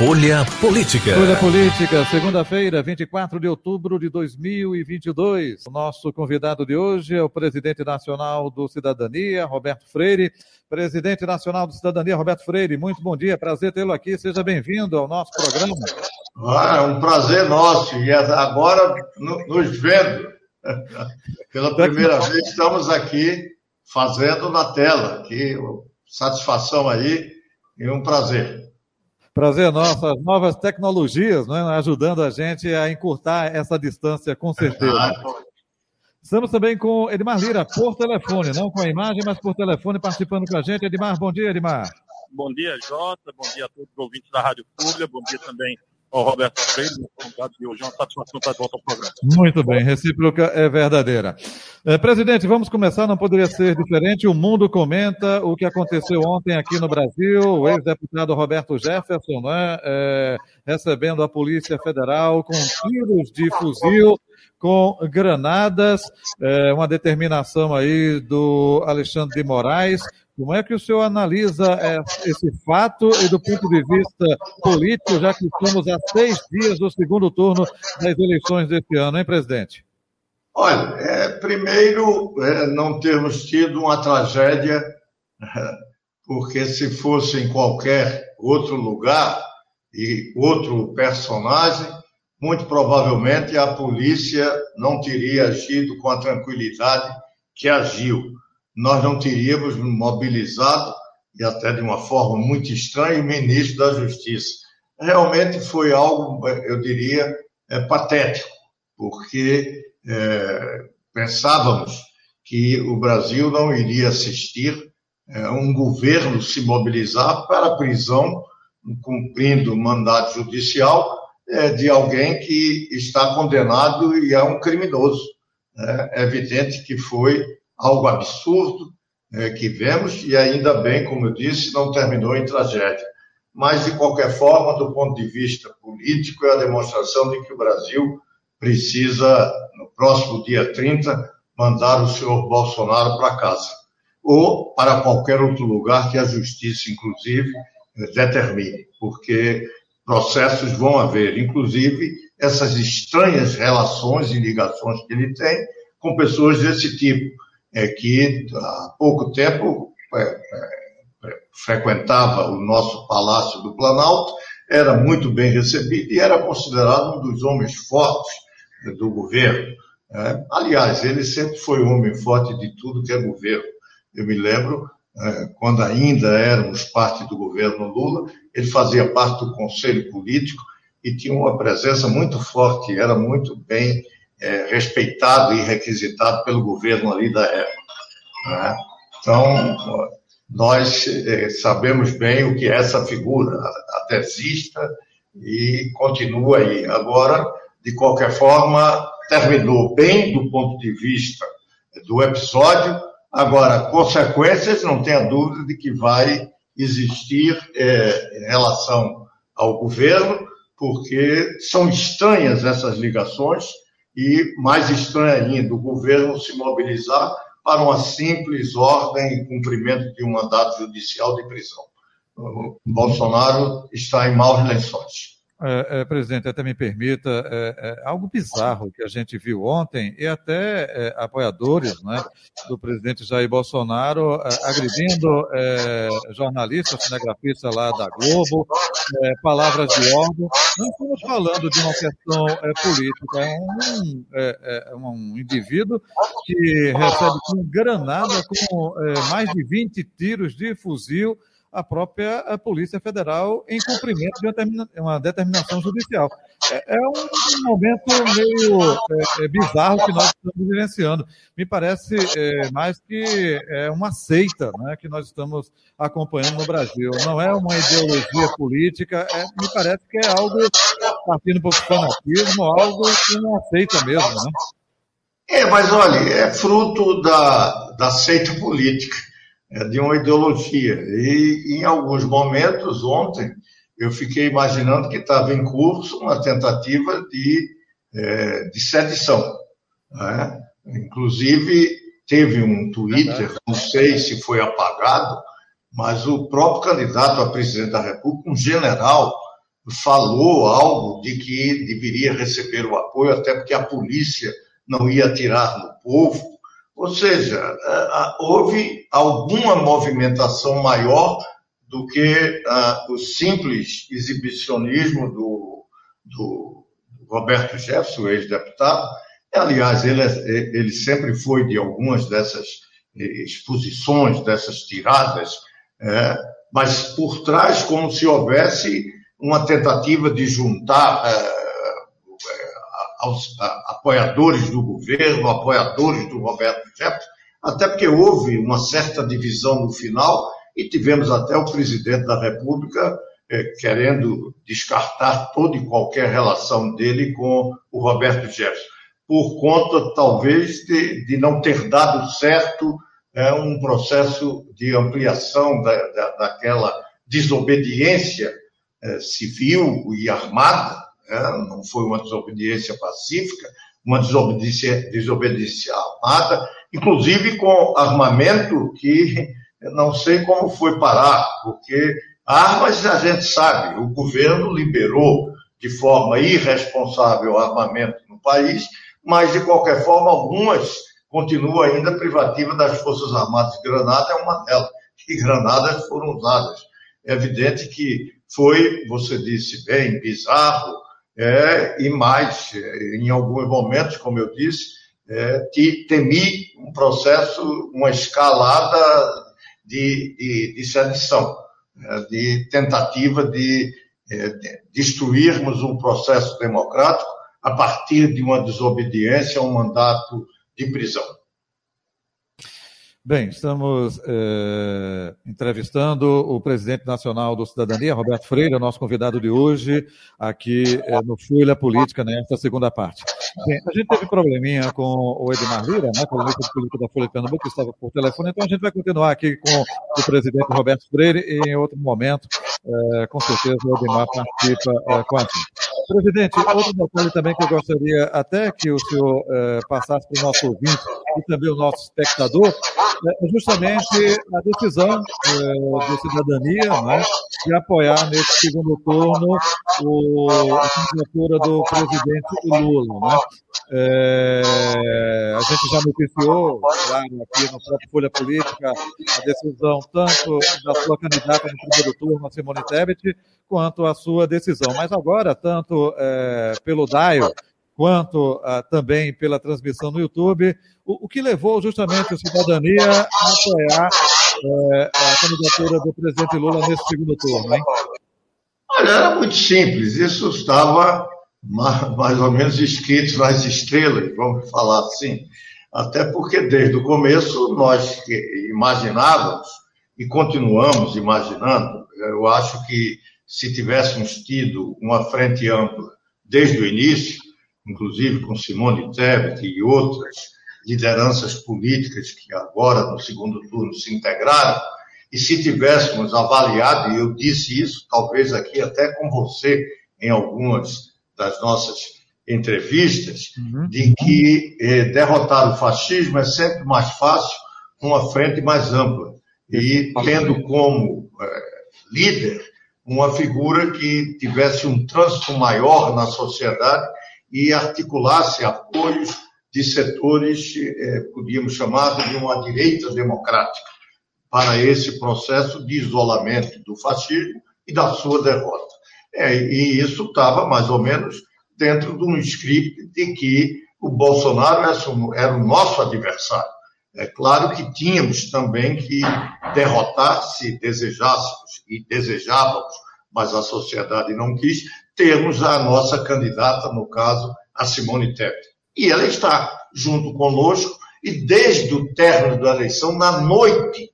Folha Política. Folha Política, segunda-feira, 24 de outubro de 2022. O nosso convidado de hoje é o presidente nacional do Cidadania, Roberto Freire. Presidente nacional do Cidadania, Roberto Freire, muito bom dia, prazer tê-lo aqui. Seja bem-vindo ao nosso programa. Ah, é um prazer nosso. E agora, nos vendo, pela primeira vez, estamos aqui fazendo na tela. Que satisfação aí e um prazer. Prazer nosso, as novas tecnologias né, ajudando a gente a encurtar essa distância, com certeza. Estamos também com Edmar Lira, por telefone, não com a imagem, mas por telefone, participando com a gente. Edmar, bom dia, Edmar. Bom dia, Jota, bom dia a todos os ouvintes da Rádio Pública, bom dia também ao Roberto Freire, de hoje. É uma satisfação estar de volta ao programa. Muito bem, recíproca é verdadeira. É, presidente, vamos começar, não poderia ser diferente. O mundo comenta o que aconteceu ontem aqui no Brasil. O ex-deputado Roberto Jefferson, né, é, recebendo a Polícia Federal com tiros de fuzil com granadas, é, uma determinação aí do Alexandre de Moraes. Como é que o senhor analisa é, esse fato e do ponto de vista político, já que estamos a seis dias do segundo turno das eleições deste ano, hein, presidente? Olha, é, primeiro, é, não termos tido uma tragédia, porque se fosse em qualquer outro lugar e outro personagem, muito provavelmente a polícia não teria agido com a tranquilidade que agiu nós não teríamos mobilizado, e até de uma forma muito estranha, o ministro da Justiça. Realmente foi algo, eu diria, é, patético, porque é, pensávamos que o Brasil não iria assistir é, um governo se mobilizar para a prisão, cumprindo mandato judicial, é, de alguém que está condenado e é um criminoso. É evidente que foi algo absurdo é, que vemos, e ainda bem, como eu disse, não terminou em tragédia. Mas, de qualquer forma, do ponto de vista político, é a demonstração de que o Brasil precisa, no próximo dia 30, mandar o senhor Bolsonaro para casa. Ou para qualquer outro lugar que a justiça, inclusive, determine, porque processos vão haver, inclusive essas estranhas relações e ligações que ele tem com pessoas desse tipo é que há pouco tempo é, é, frequentava o nosso Palácio do Planalto, era muito bem recebido e era considerado um dos homens fortes do governo. É, aliás, ele sempre foi um homem forte de tudo que é governo. Eu me lembro, é, quando ainda éramos parte do governo Lula, ele fazia parte do conselho político e tinha uma presença muito forte, era muito bem é, respeitado e requisitado pelo governo ali da época. Né? Então, nós é, sabemos bem o que é essa figura, a tesista, e continua aí. Agora, de qualquer forma, terminou bem do ponto de vista do episódio. Agora, consequências, não tenha dúvida de que vai existir é, em relação ao governo, porque são estranhas essas ligações e mais estranho ainda, o governo se mobilizar para uma simples ordem e cumprimento de um mandato judicial de prisão. O Bolsonaro está em maus lençóis. É, é, presidente, até me permita, é, é, algo bizarro que a gente viu ontem, e até é, apoiadores né, do presidente Jair Bolsonaro é, agredindo é, jornalistas, cinegrafistas lá da Globo, palavras de ordem. Não estamos falando de uma questão política, é um, um indivíduo que recebe com granada, com mais de 20 tiros de fuzil a própria a Polícia Federal em cumprimento de uma determinação judicial. É, é um momento meio é, bizarro que nós estamos vivenciando. Me parece é, mais que é uma seita né, que nós estamos acompanhando no Brasil. Não é uma ideologia política, é, me parece que é algo partindo para o fanatismo, algo que não aceita mesmo. Né? É, mas olha, é fruto da, da seita política é de uma ideologia. E em alguns momentos, ontem, eu fiquei imaginando que estava em curso uma tentativa de, é, de sedição. Né? Inclusive, teve um Twitter, não sei se foi apagado, mas o próprio candidato a presidente da República, um general, falou algo de que deveria receber o apoio, até porque a polícia não ia atirar no povo. Ou seja, houve alguma movimentação maior do que o simples exibicionismo do, do Roberto Jefferson, ex-deputado. Aliás, ele, é, ele sempre foi de algumas dessas exposições, dessas tiradas, é, mas por trás, como se houvesse uma tentativa de juntar é, aos apoiadores do governo, apoiadores do Roberto Jefferson, até porque houve uma certa divisão no final e tivemos até o presidente da República é, querendo descartar toda e qualquer relação dele com o Roberto Jefferson, por conta, talvez, de, de não ter dado certo é, um processo de ampliação da, da, daquela desobediência é, civil e armada, não foi uma desobediência pacífica, uma desobediência, desobediência armada, inclusive com armamento que não sei como foi parar, porque armas a gente sabe, o governo liberou de forma irresponsável armamento no país, mas de qualquer forma algumas continuam ainda privativas das Forças Armadas. Granada é uma delas, e granadas foram usadas. É evidente que foi, você disse bem, bizarro, é, e mais, em alguns momentos, como eu disse, é, temi um processo, uma escalada de, de, de sedição, é, de tentativa de, é, de destruirmos um processo democrático a partir de uma desobediência a um mandato de prisão. Bem, estamos é, entrevistando o presidente nacional do Cidadania, Roberto Freire, nosso convidado de hoje, aqui é, no Folha Política, nesta segunda parte. Bem, a gente teve probleminha com o Edmar Lira, né, colunista de política da Folha de Pernambuco, que estava por telefone, então a gente vai continuar aqui com o presidente Roberto Freire em outro momento, é, com certeza, o Edmar participa com a gente. Presidente, outro detalhe também que eu gostaria até que o senhor passasse para o nosso ouvinte e também o nosso espectador, é justamente a decisão é, de cidadania né, de apoiar nesse segundo turno o, a candidatura do presidente Lula. Né? É, a gente já noticiou, claro, aqui no próprio Folha Política, a decisão tanto da sua candidata no primeiro turno, Simone Tebet, quanto a sua decisão. Mas agora, tanto é, pelo DAIO, quanto ah, também pela transmissão no YouTube, o, o, que levou justamente a cidadania a apoiar é, a candidatura do presidente Lula nesse segundo turno, hein? Olha, era muito simples, isso estava mais ou menos escrito nas estrelas, vamos falar assim. Até porque desde o começo nós imaginávamos e continuamos imaginando, eu acho que se tivéssemos tido uma frente ampla desde o início, inclusive com Simone Tebet e outras lideranças políticas que agora, no segundo turno, se integraram, e se tivéssemos avaliado, e eu disse isso, talvez aqui até com você, em algumas das nossas entrevistas, uhum. de que eh, derrotar o fascismo é sempre mais fácil com uma frente mais ampla. E tendo como eh, líder uma figura que tivesse um trânsito maior na sociedade e articulasse apoios de setores, eh, podíamos chamar de uma direita democrática, para esse processo de isolamento do fascismo e da sua derrota. É, e isso estava mais ou menos dentro de um script de que o Bolsonaro era o nosso adversário. É claro que tínhamos também que derrotar, se desejássemos e desejávamos, mas a sociedade não quis, termos a nossa candidata, no caso, a Simone Tebet. E ela está junto conosco, e desde o término da eleição, na noite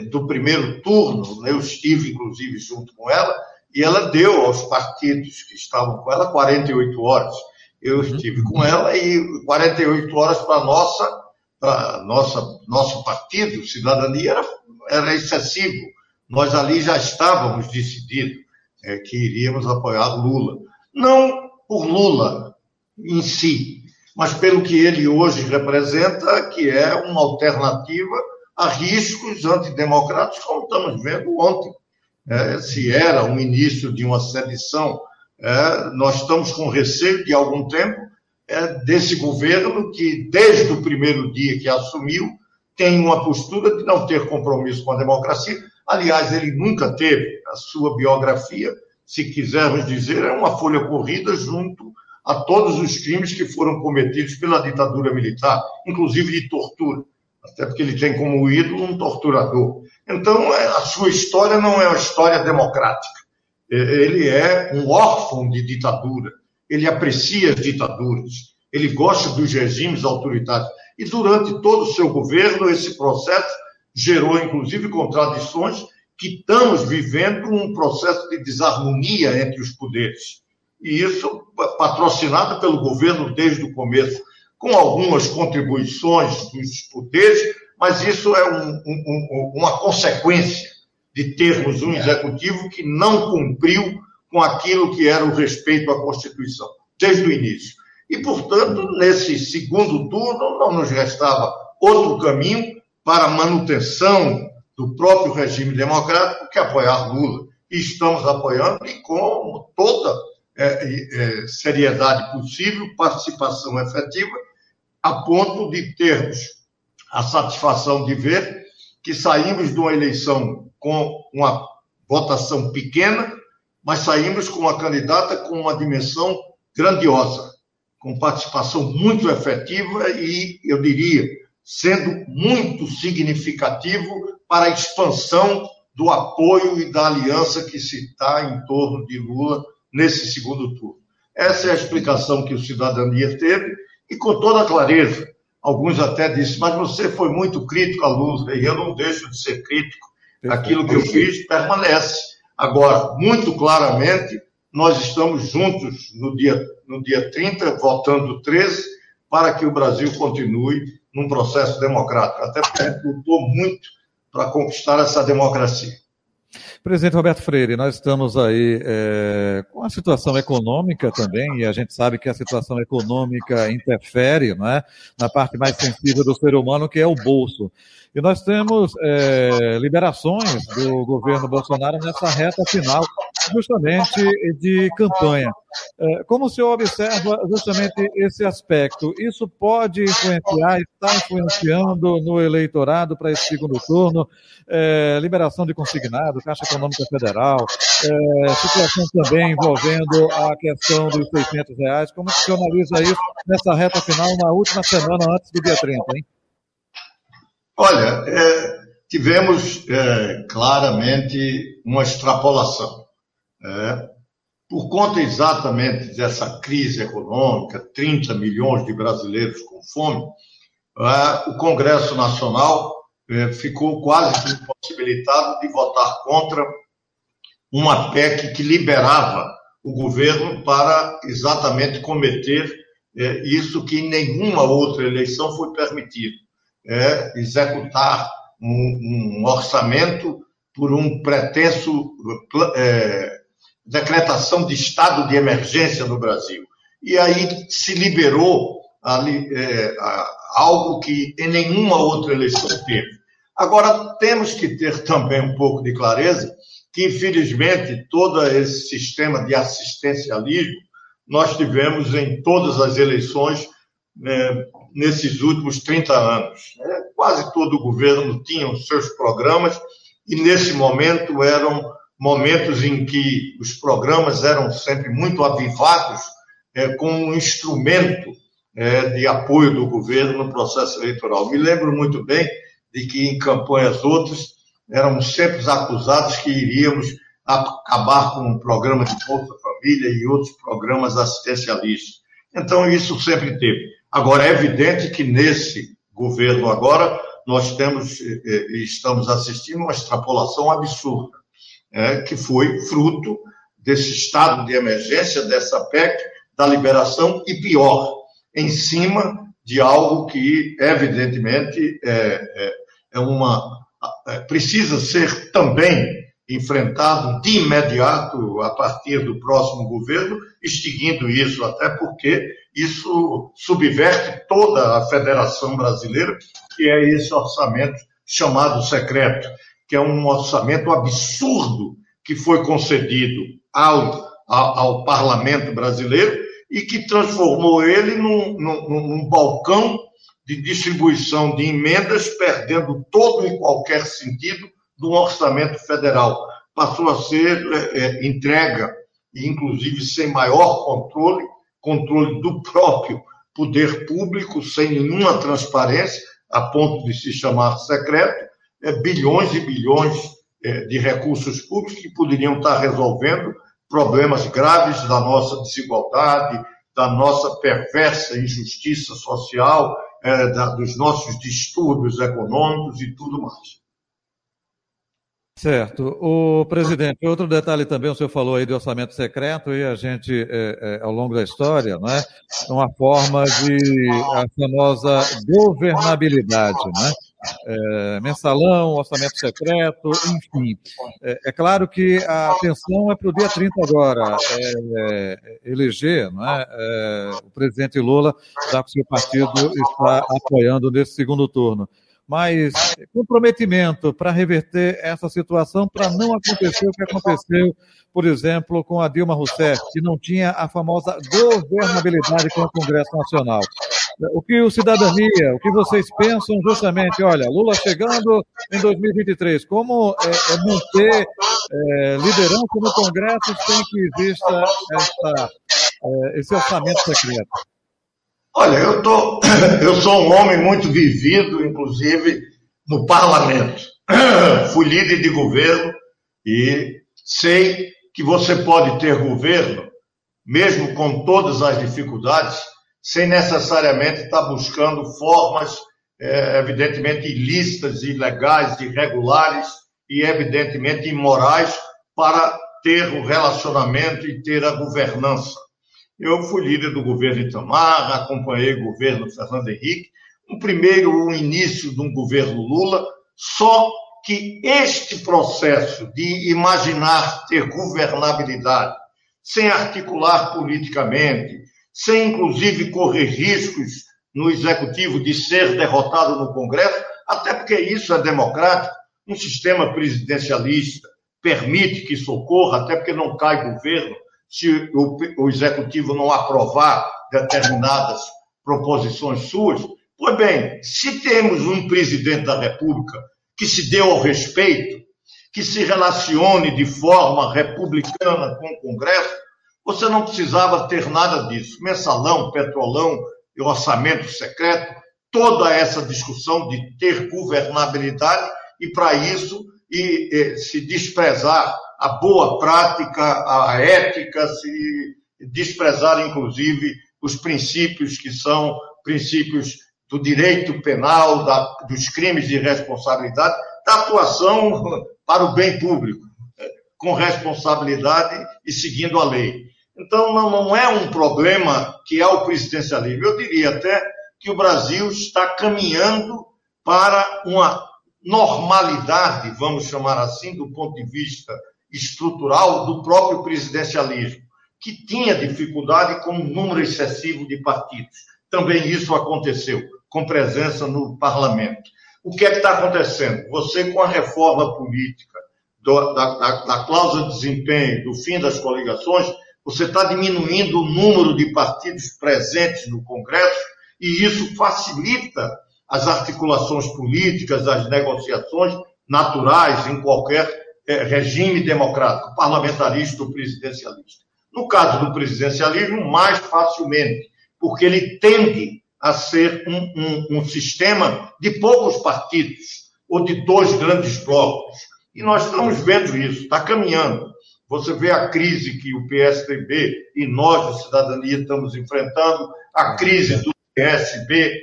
do primeiro turno, eu estive, inclusive, junto com ela, e ela deu aos partidos que estavam com ela 48 horas. Eu uhum. estive com ela e 48 horas para nossa, para nossa, nosso partido, Cidadania, era, era excessivo. Nós ali já estávamos decididos é, que iríamos apoiar Lula. Não por Lula em si, mas pelo que ele hoje representa, que é uma alternativa a riscos antidemocráticos, como estamos vendo ontem. É, se era um início de uma sedição, é, nós estamos com receio de algum tempo é, desse governo que, desde o primeiro dia que assumiu, tem uma postura de não ter compromisso com a democracia. Aliás, ele nunca teve a sua biografia, se quisermos dizer, é uma folha corrida junto a todos os crimes que foram cometidos pela ditadura militar, inclusive de tortura, até porque ele tem como ídolo um torturador. Então, é, a sua história não é uma história democrática. É, ele é um órfão de ditadura. Ele aprecia as ditaduras. Ele gosta dos regimes autoritários. E durante todo o seu governo, esse processo gerou, inclusive, contradições que estamos vivendo um processo de desarmonia entre os poderes. E isso patrocinado pelo governo desde o começo, com algumas contribuições dos poderes, mas isso é um, um, uma consequência de termos um executivo que não cumpriu com aquilo que era o respeito à Constituição, desde o início. E, portanto, nesse segundo turno, não nos restava outro caminho para a manutenção do próprio regime democrático que apoiar Lula. E estamos apoiando, e com toda é, é, seriedade possível, participação efetiva, a ponto de termos a satisfação de ver que saímos de uma eleição com uma votação pequena, mas saímos com uma candidata com uma dimensão grandiosa, com participação muito efetiva e, eu diria, sendo muito significativo para a expansão do apoio e da aliança que se está em torno de Lula nesse segundo turno. Essa é a explicação que o Cidadania teve e com toda clareza Alguns até disseram, mas você foi muito crítico à Lula, e eu não deixo de ser crítico. Aquilo que eu fiz permanece. Agora, muito claramente, nós estamos juntos no dia, no dia 30, votando 13, para que o Brasil continue num processo democrático. Até porque lutou muito para conquistar essa democracia. Presidente Roberto Freire, nós estamos aí é, com a situação econômica também, e a gente sabe que a situação econômica interfere não é, na parte mais sensível do ser humano, que é o bolso. E nós temos é, liberações do governo Bolsonaro nessa reta final, justamente de campanha. É, como o senhor observa justamente esse aspecto? Isso pode influenciar, está influenciando no eleitorado para esse segundo turno? É, liberação de consignado, Caixa Econômica Federal, situação também envolvendo a questão dos 600 reais. Como o senhor analisa isso nessa reta final, na última semana antes do dia 30, hein? Olha, é, tivemos é, claramente uma extrapolação. É, por conta exatamente dessa crise econômica, 30 milhões de brasileiros com fome, é, o Congresso Nacional é, ficou quase impossibilitado de votar contra uma PEC que liberava o governo para exatamente cometer é, isso que em nenhuma outra eleição foi permitido é, executar um, um, orçamento por um pretenso é, decretação de estado de emergência no Brasil. E aí se liberou ali, é, algo que em nenhuma outra eleição teve. Agora, temos que ter também um pouco de clareza que, infelizmente, todo esse sistema de assistencialismo nós tivemos em todas as eleições é, nesses últimos 30 anos. Né? Quase todo o governo tinha os seus programas e, nesse momento, eram momentos em que os programas eram sempre muito avivados é, como um instrumento é, de apoio do governo no processo eleitoral. Me lembro muito bem de que em campanhas outras éramos sempre acusados que iríamos acabar com o programa de Bolsa Família e outros programas assistencialistas. Então, isso sempre teve. Agora, é evidente que nesse governo agora nós temos eh, eh, estamos assistindo uma extrapolação absurda, é, que foi fruto desse estado de emergência, dessa PEC, da liberação e pior, em cima de algo que, evidentemente, é, é, é uma é, precisa ser também enfrentado de imediato a partir do próximo governo, extinguindo isso, até porque isso subverte toda a Federação Brasileira, que é esse orçamento chamado secreto, que é um orçamento absurdo que foi concedido ao, ao, ao parlamento brasileiro e que transformou ele num, num, num balcão de distribuição de emendas, perdendo todo e qualquer sentido do orçamento federal. Passou a ser é, é, entrega, inclusive sem maior controle, controle do próprio poder público, sem nenhuma transparência, a ponto de se chamar secreto, é, bilhões e bilhões é, de recursos públicos que poderiam estar resolvendo problemas graves da nossa desigualdade, da nossa perversa injustiça social, é, da, dos nossos distúrbios econômicos e tudo mais. Certo. O presidente, outro detalhe também, o senhor falou aí de orçamento secreto e a gente, é, é, ao longo da história, né, uma forma de a famosa governabilidade, né? É, mensalão, orçamento secreto, enfim. É, é, claro que a atenção é para o dia 30 agora, é, é, eleger né, o presidente Lula, já que o seu partido está apoiando nesse segundo turno mas comprometimento para reverter essa situação, para não acontecer o que aconteceu, por exemplo, com a Dilma Rousseff, que não tinha a famosa governabilidade com o Congresso Nacional. O que o cidadania, o que vocês pensam justamente, olha, Lula chegando em 2023, como é, é manter é, liderança no Congresso sem que exista essa, é, esse orçamento secreto? Olha, eu, tô, eu sou um homem muito vivido, inclusive, no parlamento. Fui líder de governo e sei que você pode ter governo, mesmo com todas as dificuldades, sem necessariamente estar buscando formas, é, evidentemente, ilícitas, ilegais, irregulares e, evidentemente, imorais para ter o relacionamento e ter a governança. Eu fui líder do governo Itamar, acompanhei o governo Fernando Henrique, um primeiro, o início de um governo Lula, só que este processo de imaginar ter governabilidade, sem articular politicamente, sem inclusive correr riscos no executivo de ser derrotado no Congresso, até porque isso é democrático, um sistema presidencialista permite que socorra, até porque não cai governo, se o, o executivo não aprovar determinadas proposições suas. Pois bem, se temos um presidente da República que se deu ao respeito, que se relacione de forma republicana com o Congresso, você não precisava ter nada disso. Mensalão, petrolão orçamento secreto, toda essa discussão de ter governabilidade e, para isso, e, e, se desprezar a boa prática, a ética, se desprezar, inclusive, os princípios que são princípios do direito penal, da, dos crimes de responsabilidade, da atuação para o bem público, com responsabilidade e seguindo a lei. Então, não, não é um problema que é o presidencialismo. Eu diria até que o Brasil está caminhando para uma normalidade, vamos chamar assim, do ponto de vista estrutural do próprio presidencialismo, que tinha dificuldade com um número excessivo de partidos. Também isso aconteceu, com presença no parlamento. O que é que está acontecendo? Você, com a reforma política, do, da, da, da cláusula de desempenho, do fim das coligações, você está diminuindo o número de partidos presentes no Congresso e isso facilita as articulações políticas, as negociações naturais em qualquer é, regime democrático, parlamentarista ou presidencialista. No caso do presidencialismo, mais facilmente, porque ele tende a ser um, um, um sistema de poucos partidos ou de dois grandes blocos. E nós estamos vendo isso, está caminhando. Você vê a crise que o PSDB e nós, de cidadania, estamos enfrentando, a crise do PSB.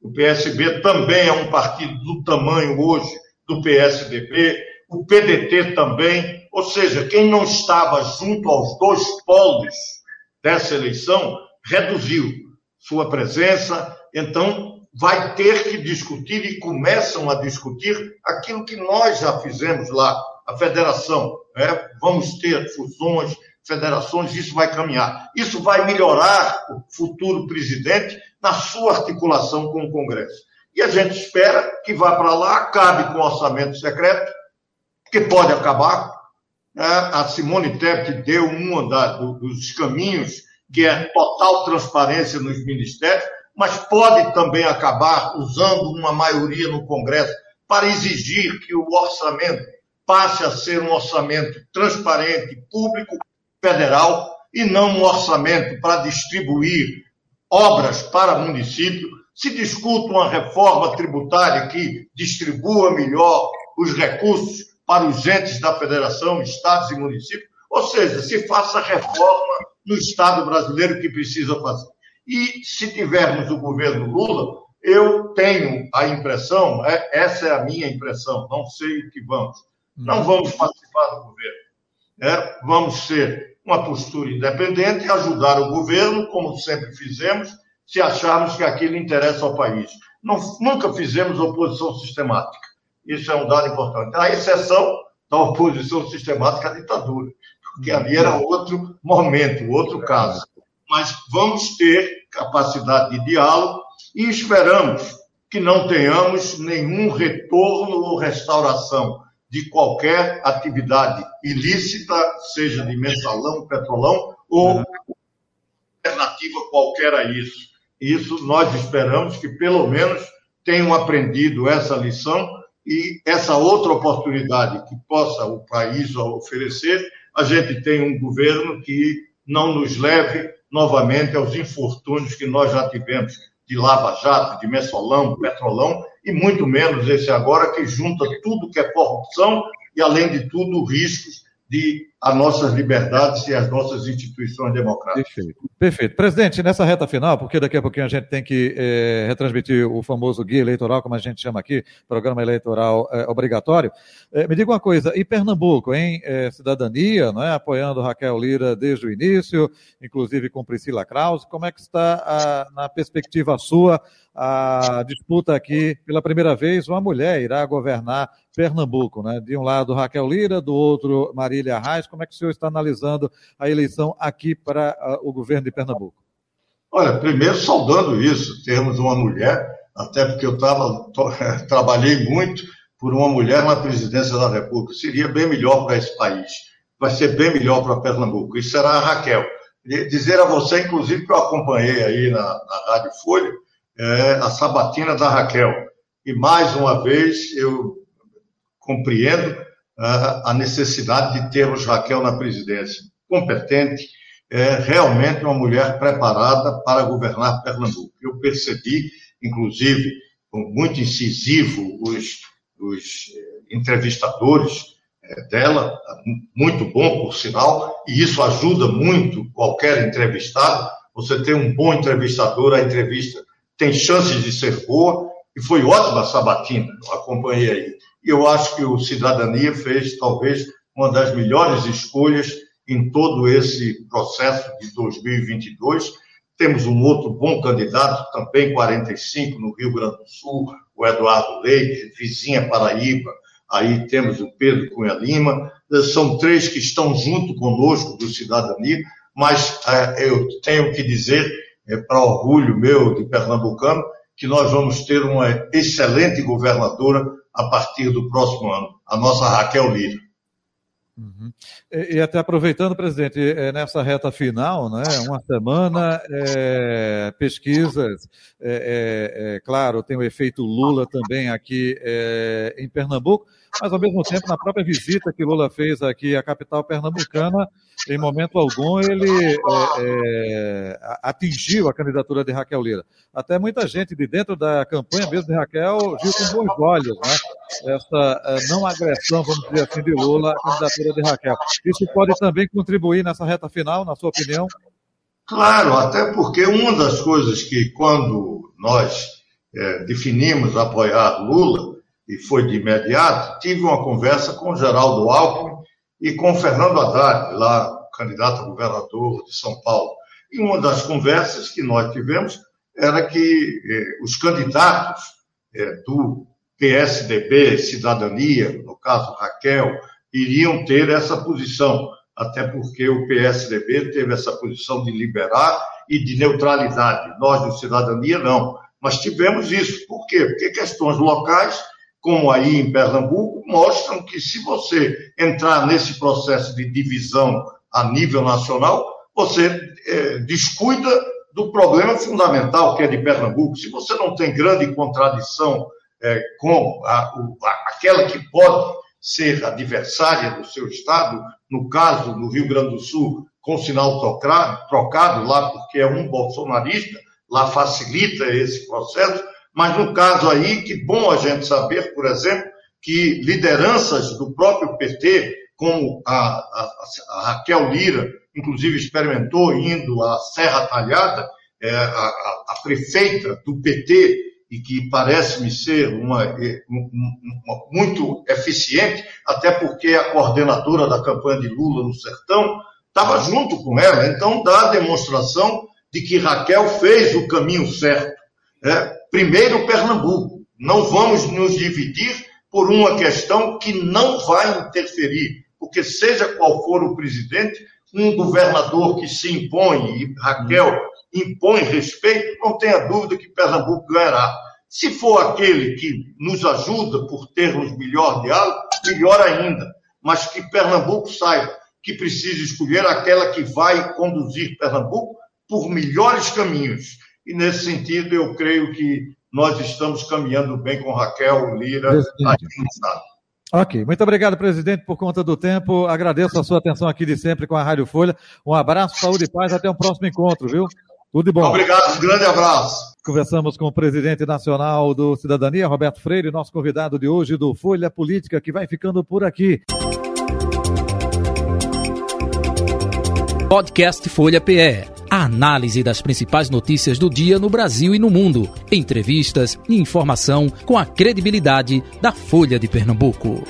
O PSB também é um partido do tamanho hoje do PSDB o PDT também, ou seja, quem não estava junto aos dois polos dessa eleição reduziu sua presença. Então, vai ter que discutir e começam a discutir aquilo que nós já fizemos lá, a federação. Né? Vamos ter fusões, federações, isso vai caminhar. Isso vai melhorar o futuro presidente na sua articulação com o Congresso. E a gente espera que vá para lá, acabe com o orçamento secreto, que pode acabar. Né? A Simone Tebet deu um dos caminhos, que é total transparência nos ministérios, mas pode também acabar usando uma maioria no Congresso para exigir que o orçamento passe a ser um orçamento transparente, público, federal, e não um orçamento para distribuir obras para município. Se discuta uma reforma tributária que distribua melhor os recursos para os entes da federação, estados e municípios, ou seja, se faça reforma no Estado brasileiro que precisa fazer. E se tivermos o governo Lula, eu tenho a impressão, é, essa é a minha impressão, não sei o que vamos. Não uhum. vamos participar do governo. É, vamos ser uma postura independente e ajudar o governo, como sempre fizemos, se acharmos que aquilo interessa ao país. Não, nunca fizemos oposição sistemática. Isso é um dado importante. A exceção da oposição sistemática à ditadura, porque ali era outro momento, outro caso mas vamos ter capacidade de diálogo e esperamos que não tenhamos nenhum retorno ou restauração de qualquer atividade ilícita, seja de mensalão, petrolão ou uhum. alternativa qualquer a isso. Isso nós esperamos que pelo menos tenham aprendido essa lição e essa outra oportunidade que possa o país oferecer, a gente tem um governo que não nos leve novamente aos infortúnios que nós já tivemos de Lava Jato, de Messolão, Petrolão, e muito menos esse agora que junta tudo que é corrupção e, além de tudo, riscos de as nossas liberdades e as nossas instituições democráticas. Perfeito. Perfeito. Presidente, nessa reta final, porque daqui a pouquinho a gente tem que é, retransmitir o famoso guia eleitoral, como a gente chama aqui, programa eleitoral é, obrigatório, é, me diga uma coisa, e Pernambuco, em cidadania, não é, apoiando Raquel Lira desde o início, inclusive com Priscila Krause, como é que está a, na perspectiva sua a disputa aqui, pela primeira vez, uma mulher irá governar Pernambuco, né? De um lado Raquel Lira, do outro Marília Reis. Como é que o senhor está analisando a eleição aqui para uh, o governo de Pernambuco? Olha, primeiro saudando isso, termos uma mulher, até porque eu tava, trabalhei muito por uma mulher na presidência da República. Seria bem melhor para esse país. Vai ser bem melhor para Pernambuco. Isso será a Raquel. Dizer a você, inclusive, que eu acompanhei aí na, na Rádio Folha, é, a sabatina da Raquel. E mais uma vez eu compreendo uh, a necessidade de termos Raquel na presidência. Competente, é realmente uma mulher preparada para governar Pernambuco. Eu percebi, inclusive, muito incisivo os, os eh, entrevistadores eh, dela, muito bom, por sinal, e isso ajuda muito qualquer entrevistado. Você tem um bom entrevistador, a entrevista tem chances de ser boa, e foi ótima a sabatina, acompanhei aí. E eu acho que o Cidadania fez talvez uma das melhores escolhas em todo esse processo de 2022. Temos um outro bom candidato, também 45, no Rio Grande do Sul, o Eduardo Leite, vizinha Paraíba. Aí temos o Pedro Cunha Lima. São três que estão junto conosco do Cidadania, mas é, eu tenho que dizer é, para orgulho meu de pernambucano, que nós vamos ter uma excelente governadora a partir do próximo ano, a nossa Raquel Lira. Uhum. E, e, até aproveitando, presidente, é, nessa reta final, né, uma semana, é, pesquisas, é, é, é claro, tem o efeito Lula também aqui é, em Pernambuco, mas ao mesmo tempo, na própria visita que Lula fez aqui à capital pernambucana, em momento algum ele atingiu a candidatura de Raquel Lira. Até muita gente de dentro da campanha mesmo de Raquel viu com bons olhos né, essa é, não agressão, vamos dizer assim, de Lula à candidatura de Raquel. Isso pode também contribuir nessa reta final, na sua opinião? Claro, até porque uma das coisas que quando nós é, definimos apoiar Lula, e foi de imediato, tive uma conversa com Geraldo Alckmin e com Fernando Haddad, lá candidato a governador de São Paulo. E uma das conversas que nós tivemos era que eh, os candidatos eh, do PSDB, Cidadania, no caso Raquel, iriam ter essa posição, até porque o PSDB teve essa posição de liberar e de neutralidade. Nós, do Cidadania, não. Mas tivemos isso. Por quê? Porque questões locais, como aí em Pernambuco, mostram que se você entrar nesse processo de divisão a nível nacional, você é, descuida do problema fundamental que é de Pernambuco. Se você não tem grande contradição é, com a, a, aquela que pode ser adversária do seu Estado, no caso, no Rio Grande do Sul, com sinal trocado, trocado lá, porque é um bolsonarista, lá facilita esse processo, mas no caso aí, que bom a gente saber, por exemplo, que lideranças do próprio PT, como a, a, a Raquel Lira, inclusive experimentou indo à Serra Talhada, é, a, a, prefeita do PT, e que parece-me ser uma, uma, muito eficiente, até porque a coordenadora da campanha de Lula no Sertão estava junto com ela. Então dá a demonstração de que Raquel fez o caminho certo. É, primeiro, Pernambuco. Não vamos nos dividir por uma questão que não vai interferir, porque seja qual for o presidente, um governador que se impõe, e Raquel impõe respeito, não tenha dúvida que Pernambuco ganhará. Se for aquele que nos ajuda por termos melhor diálogo, melhor ainda. Mas que Pernambuco saiba que precisa escolher aquela que vai conduzir Pernambuco por melhores caminhos. E nesse sentido, eu creio que nós estamos caminhando bem com Raquel Lira aqui no Estado. Ok, muito obrigado, presidente, por conta do tempo. Agradeço a sua atenção aqui de sempre com a Rádio Folha. Um abraço, saúde e paz. Até o próximo encontro, viu? Tudo de bom. Obrigado, um grande abraço. Conversamos com o presidente nacional do Cidadania, Roberto Freire, nosso convidado de hoje do Folha Política, que vai ficando por aqui. Podcast Folha PE. A análise das principais notícias do dia no Brasil e no mundo. Entrevistas e informação com a credibilidade da Folha de Pernambuco.